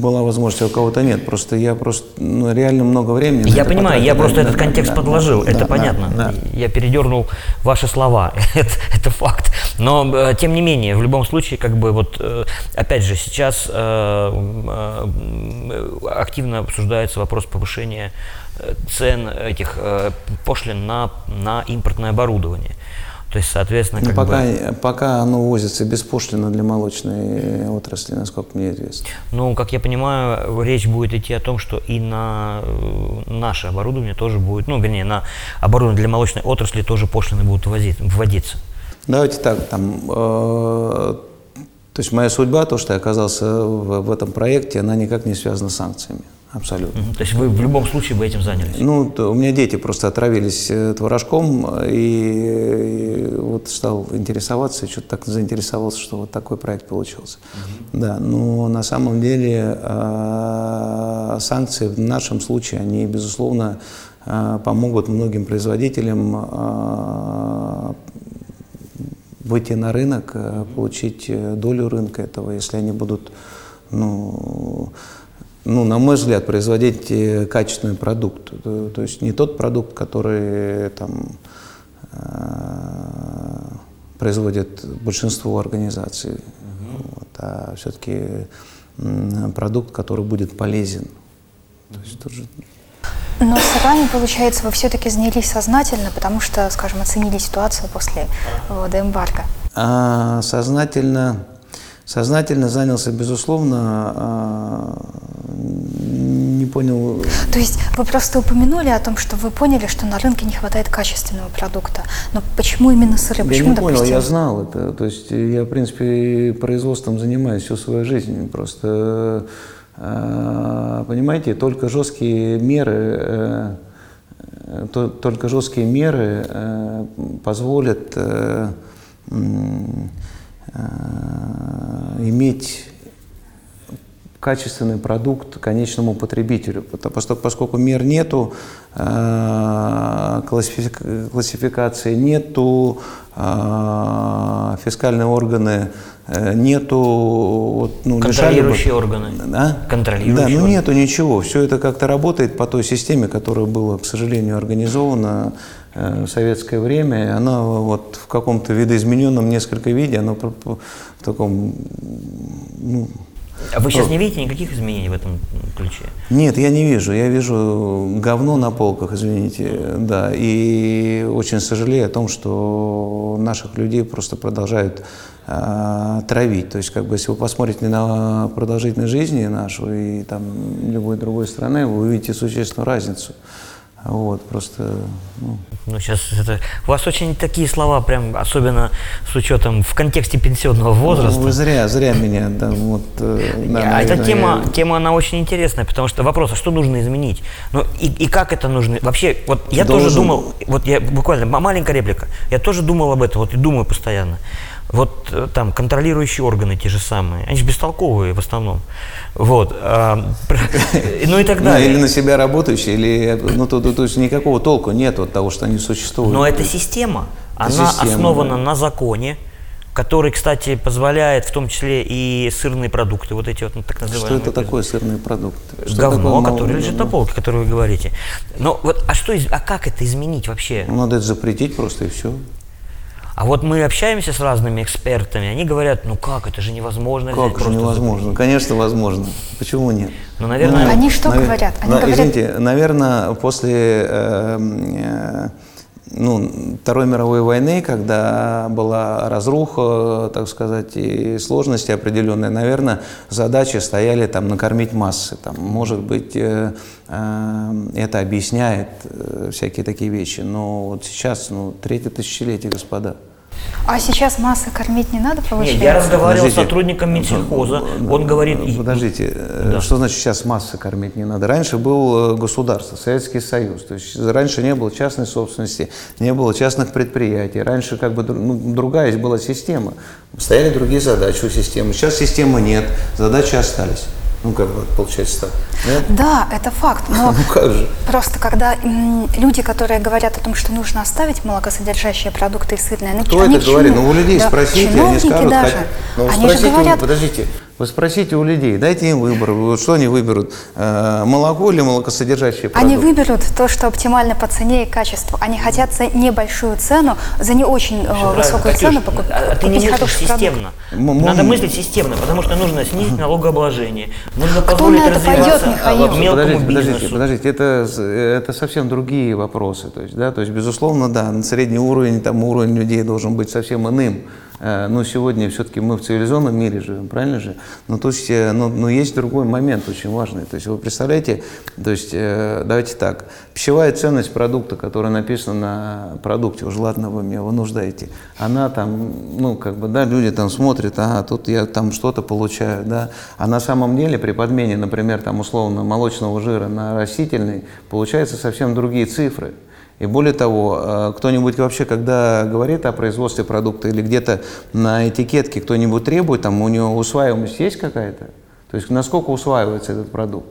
была возможность, а у кого-то нет. Просто я просто ну, реально много времени. Я понимаю, я просто да, этот да, контекст да, подложил, да, это да, понятно. Да, да. Я передернул ваши слова, это, это факт. Но, э, тем не менее, в любом случае, как бы вот, э, опять же, сейчас Э, активно обсуждается вопрос повышения цен этих пошлин на, на импортное оборудование. То есть, соответственно, как пока, бы... пока оно возится беспошлино для молочной отрасли, насколько мне известно. Ну, как я понимаю, речь будет идти о том, что и на наше оборудование тоже будет, ну, вернее, на оборудование для молочной отрасли тоже пошлины будут вводиться. Давайте так, там э, то есть моя судьба, то, что я оказался в, в этом проекте, она никак не связана с санкциями. Абсолютно. То есть вы в любом случае бы этим занялись? Ну, у меня дети просто отравились э, творожком, и, и вот стал интересоваться, и что-то так заинтересовался, что вот такой проект получился. Угу. Да, но на самом деле э, санкции в нашем случае, они, безусловно, э, помогут многим производителям э, выйти на рынок, э, получить э, долю рынка этого, если они будут, ну, ну, на мой взгляд, производить э, качественный продукт. То есть не тот продукт, который там производит большинство организаций, угу. вот, а все-таки продукт, который будет полезен. То есть тоже но с вами, получается, вы все-таки занялись сознательно, потому что, скажем, оценили ситуацию после ввода эмбарго. А, сознательно, сознательно занялся, безусловно, а, не понял. То есть вы просто упомянули о том, что вы поняли, что на рынке не хватает качественного продукта. Но почему именно сыры? Почему, я не допустим? понял, я знал это. То есть я, в принципе, производством занимаюсь всю свою жизнь. Просто Э, понимаете, только жесткие меры, э, только жесткие меры э, позволят иметь качественный продукт конечному потребителю. Поскольку мер нету, классификации нету, фискальные органы Э, нету вот, ну, контролирующие бы, органы. А? Контролирующие да, ну нету ничего. Все это как-то работает по той системе, которая была, к сожалению, организована э, в советское время. Она вот в каком-то видоизмененном несколько виде, она в таком ну, а вы сейчас не видите никаких изменений в этом ключе? Нет, я не вижу. Я вижу говно на полках, извините, да. И очень сожалею о том, что наших людей просто продолжают э, травить. То есть, как бы, если вы посмотрите на продолжительность жизни нашу и там любой другой страны, вы увидите существенную разницу. Вот, просто, ну. ну, сейчас это... У вас очень такие слова, прям, особенно с учетом в контексте пенсионного возраста. Ну, вы зря, зря меня, да, вот... Э, да, Эта тема, я... тема, она очень интересная, потому что вопрос, а что нужно изменить? Ну, и, и как это нужно? Вообще, вот я Должен... тоже думал, вот я буквально, маленькая реплика, я тоже думал об этом, вот и думаю постоянно. Вот э, там контролирующие органы те же самые, они же бестолковые в основном. Вот. А, ну и так далее. Ну, или на себя работающие, или ну, то, то, то есть никакого толку нет от того, что они существуют. Но эта система, она система, основана да. на законе, который, кстати, позволяет в том числе и сырные продукты, вот эти вот ну, так называемые. Что это такое сырные продукты? Что Говно, такое которое лежит на полке, которое вы говорите. Но вот, а что, а как это изменить вообще? Надо это запретить просто и все. А вот мы общаемся с разными экспертами, они говорят, ну как, это же невозможно. Как же невозможно? Запретить. Конечно, возможно. Почему нет? Ну, наверное... Ну, они что навер... говорят? Они на, говорят... Извините, наверное, после... Э, э, ну, Второй мировой войны, когда была разруха, так сказать, и сложности определенные, наверное, задачи стояли там накормить массы. Там, может быть, э, э, это объясняет э, всякие такие вещи. Но вот сейчас, ну, третье тысячелетие, господа. А сейчас массы кормить не надо повышать? Нет, я разговаривал с Подождите. сотрудником Минсельхоза, он говорит... Подождите, э, Да. что значит сейчас массы кормить не надо? Раньше был э, государство, Советский Союз. То есть раньше не было частной собственности, не было частных предприятий. Раньше как бы ну, другая была система. Стояли другие задачи у системы. Сейчас системы нет, задачи остались. Ну, как бы получается так. Нет? Да, это факт, но Ну как же? просто когда м, люди, которые говорят о том, что нужно оставить молокосодержащие продукты и сырные, они, Кто они это говорит? Ну, у людей Да, спросите, они чиновники скажут. даже. хотя- Ну, они спросите, же говорят, подождите, вы спросите у людей, дайте им выбор, вот что они выберут, э, молоко или молокосодержащие продукты? Они выберут то, что оптимально по цене и качеству. Они хотят за небольшую цену, за не очень э, высокую Катюш, цену покуп- а ты не мыслишь продукт. системно. М- Надо мыслить системно, потому что нужно снизить налогообложение, нужно на позволить это пойдет, Михаил? а, мелкому подождите, подождите, бизнесу. подождите, это, это совсем другие вопросы. То есть, да, то есть, безусловно, да, на средний уровень, там уровень людей должен быть совсем иным. Э, Но сегодня все-таки мы в цивилизованном мире живем, правильно же? Но, то есть, э, но, но есть другой момент очень важный. То есть вы представляете, то есть э, давайте так, пищевая ценность продукта, которая написана на продукте, уж ладно вы меня вынуждаете, она там, ну как бы, да, люди там смотрят, ага, тут я там что-то получаю, да, а на самом деле при подмене, например, там условно молочного жира на растительный, получаются совсем другие цифры. И более того, э, кто-нибудь вообще, когда говорит о производстве продукта или где-то на этикетке кто-нибудь требует, там у него усваиваемость есть какая-то? То есть насколько усваивается этот продукт?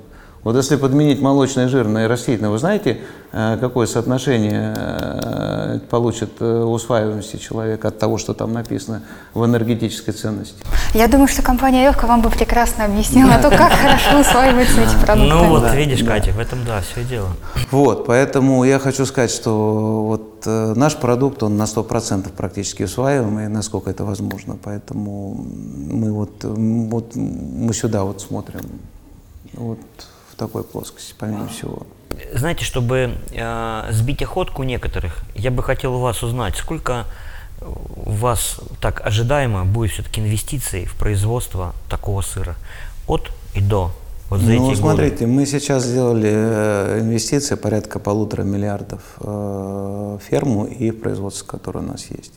Вот если подменить молочный жир на растительный, вы знаете, э, какое соотношение э, получит э, усваиваемости человека от того, что там написано в энергетической ценности? Я думаю, что компания Евка вам бы прекрасно объяснила то, как хорошо усваиваются эти продукты. Ну вот, видишь, Катя, в этом да, все дело. Вот, поэтому я хочу сказать, что вот наш продукт, он на 100% практически усваиваемый, насколько это возможно. Поэтому мы вот, вот мы сюда вот смотрим, вот такой плоскости, помимо всего. Знаете, чтобы э, сбить охотку некоторых, я бы хотел у вас узнать, сколько у вас так ожидаемо будет все-таки инвестиций в производство такого сыра от и до вот за ну, эти смотрите, мы сейчас сделали э, инвестиции порядка полутора миллиардов э, в ферму и в производство, которое у нас есть.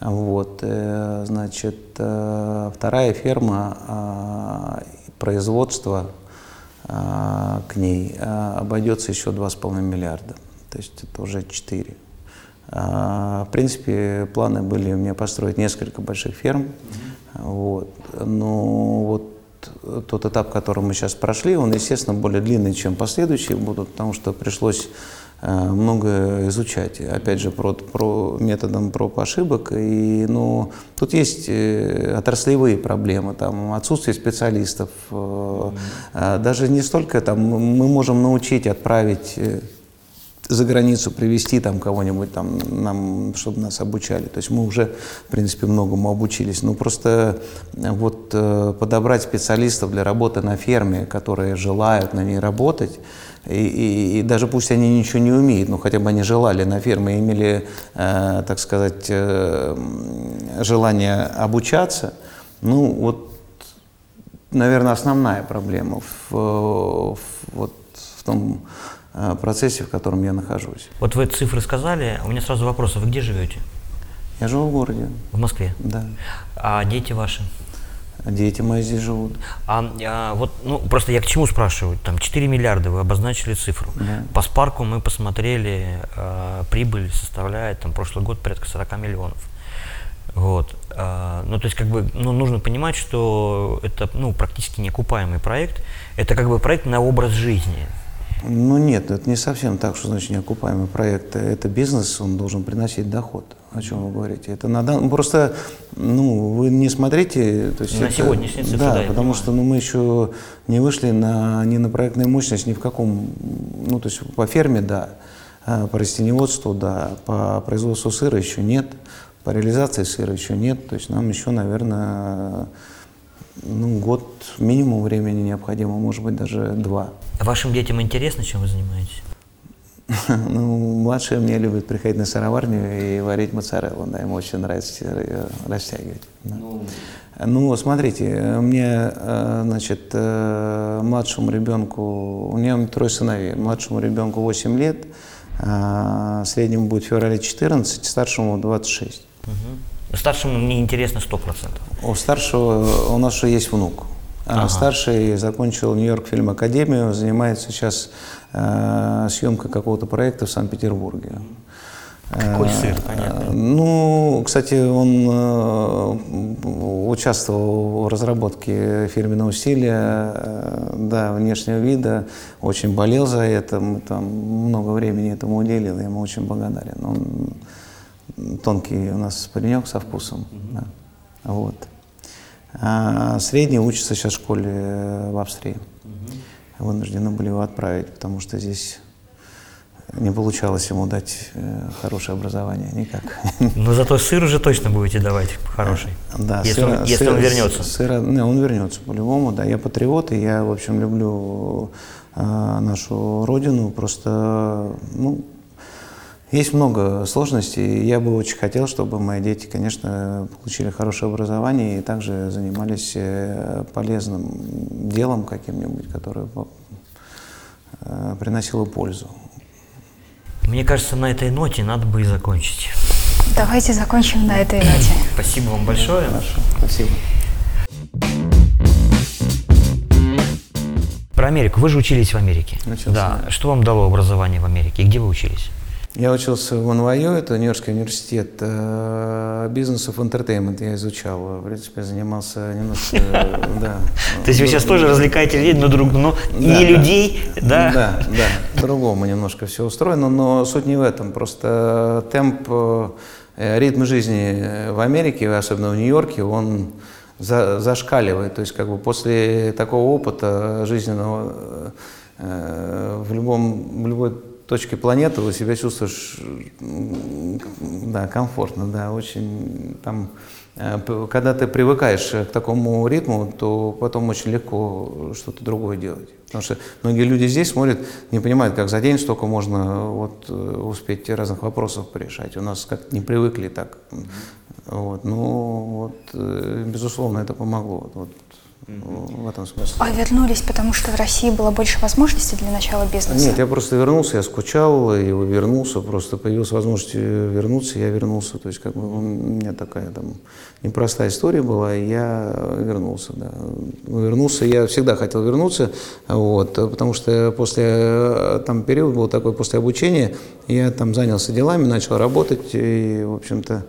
Вот, э, значит, э, вторая ферма, производство э, к ней э, обойдется еще 2,5 миллиарда. То есть это уже 4. А, В принципе, планы были у меня построить несколько больших ферм. Вот. Но вот тот этап, который мы сейчас прошли, он, естественно, более длинный, чем последующие будут, потому что пришлось много изучать, опять же, про, про методом проб ошибок. И, ну, тут есть э, отраслевые проблемы, там, отсутствие специалистов. э, э, Даже не столько там, мы можем научить, отправить э, за границу привести там кого-нибудь там нам, чтобы нас обучали. То есть мы уже, в принципе, многому обучились. Но просто э, вот э, подобрать специалистов для работы на ферме, которые желают на ней работать, и, и- и даже пусть они ничего не умеют, но хотя бы они желали на ферме, имели, э, так сказать, э, желание обучаться, ну вот наверное, основная проблема в, в- вот, в том э, процессе, в котором я нахожусь. Вот вы цифры сказали, у меня сразу вопрос, а вы где живете? Я живу в городе, В Москве. да. А дети ваши? Дети мои здесь живут. А, а, вот, ну, просто я к чему спрашиваю? Там 4 миллиарда, вы обозначили цифру. Да. По спарку мы посмотрели, э, прибыль составляет, там, прошлый год порядка 40 миллионов. Вот. А, ну, то есть, как бы, ну, нужно понимать, что это, ну, практически неокупаемый проект. Это, как бы, проект на образ жизни. Ну нет, это не совсем так, что значит неокупаемый проект. Это бизнес, он должен приносить доход. О чем вы говорите? Это надо, ну, просто, ну, вы не смотрите, то есть На это- сегодняшние цифры, да, да, потому что, ну, мы еще не вышли на ни на проектную мощность, ни в каком, ну, то есть по ферме, да, а по растениеводству, да, по производству сыра еще нет, по реализации сыра еще нет, то есть нам еще, наверное, ну, год минимум времени необходимо, может быть, даже два. Вашим детям интересно, чем вы занимаетесь? Ну, младшие мне любят приходить на сыроварню и варить моцареллу, да, им очень нравится ее растягивать. да. Ну, смотрите, мне, э, значит, э, младшему ребенку, у меня трое сыновей, младшему ребенку 8 лет, а среднему будет в феврале 14, старшему 26. Старшему мне интересно 100%. У старшего у нас уже есть внук. А Старший закончил Нью-Йорк фильм Академию, занимается сейчас э, съемкой какого-то проекта в Санкт-Петербурге. Какой Э, сыр, понятно. Ну, кстати, он э, участвовал в разработке фирменного стиля, э, да, внешнего вида, очень болел за это, мы там много времени этому уделил, я ему очень благодарен. Он тонкий у нас паренек со вкусом. да. Вот. А средний учится сейчас в школе э, в Австрии. Вынуждены были его отправить, потому что здесь не получалось ему дать э, хорошее образование никак. Но зато сыр уже точно будете давать хороший. Да, если, сыра- он, если он сыра- вернется. Сыра, не, он вернется по-любому, да. Я патриот, и я, в общем, люблю э, нашу родину. Просто, ну, есть много сложностей. и Я бы очень хотел, чтобы мои дети, конечно, получили хорошее образование и также занимались э, полезным делом каким-нибудь, которое э, приносило пользу. Мне кажется, на этой ноте надо бы и закончить. Давайте закончим на этой ноте. Спасибо вам большое. Хорошо, спасибо. Про Америку. Вы же учились в Америке. Учился, да. да. Что вам дало образование в Америке? И где вы учились? Я учился в NYU, это Нью-Йоркский университет, э, бизнес of entertainment я изучал. В принципе, занимался немножко, да. То есть вы сейчас тоже развлекаете людей, но друг, но не людей, да? Да, да, по-другому немножко все устроено, но суть не в этом. Просто темп, э, ритм жизни в Америке, особенно в Нью-Йорке, он за- зашкаливает. То есть как бы после такого опыта жизненного э, в, любом, в любой точке планеты вы себя чувствуешь да, комфортно, да, очень там э, когда ты привыкаешь к такому ритму, то потом очень легко что-то другое делать. Потому что многие люди здесь смотрят, не понимают, как за день столько можно вот, э, успеть разных вопросов порешать. У нас как не привыкли так. Вот, ну, вот, э, безусловно, это помогло. Вот, в этом смысле. А вернулись, потому что в России было больше возможностей для начала бизнеса? Нет, я просто вернулся, я скучал, и вернулся, просто появилась возможность вернуться, я вернулся. То есть как бы у меня такая там непростая история была, и я вернулся, да. Вернулся, я всегда хотел вернуться, вот, потому что после, там период был такой, после обучения, я там занялся делами, начал работать, и, в общем-то,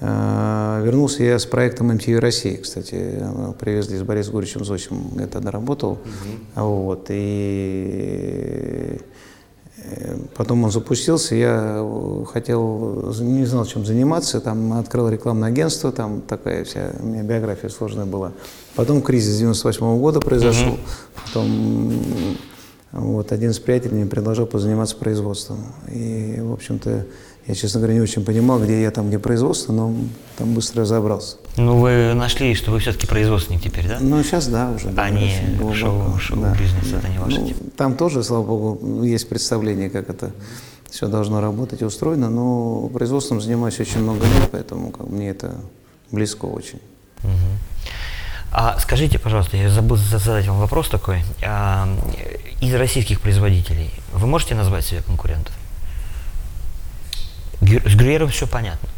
Вернулся я с проектом MTV России, кстати, э, привезли с Борисом Гурьевичем Зосим, я тогда работал, вот, и э, потом он запустился, я э, хотел, не знал, чем заниматься, там открыл рекламное агентство, там такая вся, у меня биография сложная была. Потом кризис 98 года произошел, потом м, вот, один из приятелей мне предложил позаниматься производством. И, в общем-то, я, честно говоря, не очень понимал, где я там, где производство, но там быстро разобрался. Ну, вы нашли, что вы все-таки производственник теперь, да? Ну, сейчас да, уже. да, А не глубоко, шоу- шоу-бизнес, это не ваша Ну. Там тоже, слава богу, есть представление, как это все должно работать и устроено, но производством занимаюсь очень много лет, поэтому как, мне это близко очень. А скажите, пожалуйста, я забыл за- задать вам вопрос такой. А, из российских производителей вы можете назвать себе конкурентов? С Грюером все понятно.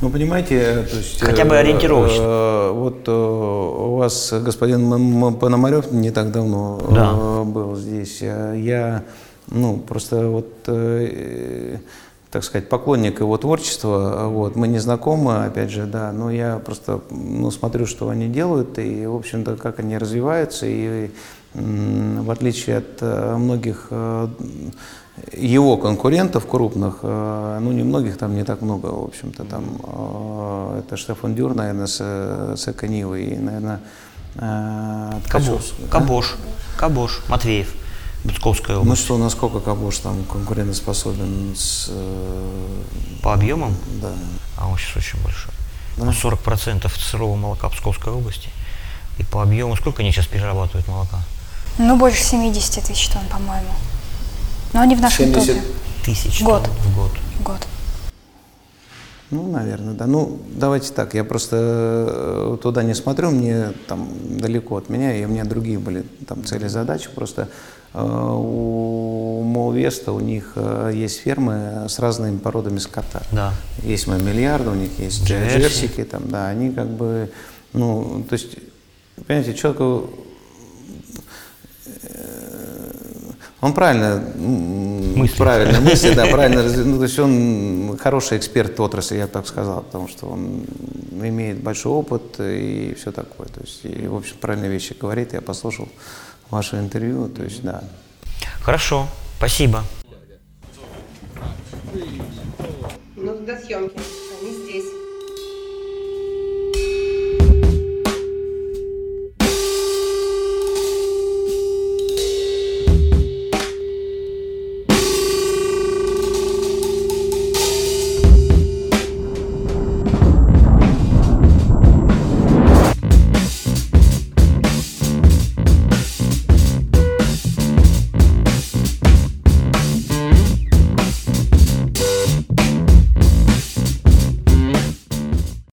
Ну, понимаете, то есть... Хотя бы э, ориентировочно. э, вот э, у вас господин Пономарев не так давно э, Да. был здесь. А Я, ну, просто вот, э, так сказать, поклонник его творчества. Вот. Мы не знакомы, опять же, да, но я просто, ну, смотрю, что они делают, и, в общем-то, как они развиваются, и в отличие от многих его конкурентов крупных, э, ну, немногих там не так много, в общем-то, там, э, это Штефан Дюр, наверное, с, с Эконивой, и, наверное, э, Кабош, да? Кабош, Кабош, Матвеев, Буцковская Ну область. что, насколько Кабош там конкурентоспособен с... э, По объемам, Да. а он сейчас очень большой. Ну, 40% сырого молока Псковской области. И по объему, сколько они сейчас перерабатывают молока? Ну, больше 70 тысяч тонн, по-моему. Но они в нашем 70 топе. Тысяч Год. тонн в год. Год. Ну, наверное, да. Ну, давайте так, я просто э, туда не смотрю, мне там далеко от меня, и у меня другие были там цели, задачи. Просто э, у Молвеста у них э, есть фермы с разными породами скота. Да. Есть миллиарды, у них есть Джерси. джерсики, там, да, они как бы, ну, то есть, понимаете, человеку Он правильно, м, Мыслит. правильно мыслит, да, правильно, ну, то есть он хороший эксперт в отрасли, я бы так сказал, потому что он имеет большой опыт и все такое, то есть, и, в общем, правильные вещи говорит, я послушал ваше интервью, то есть, да. Хорошо, спасибо. Ну, до съемки.